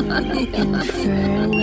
Infernal.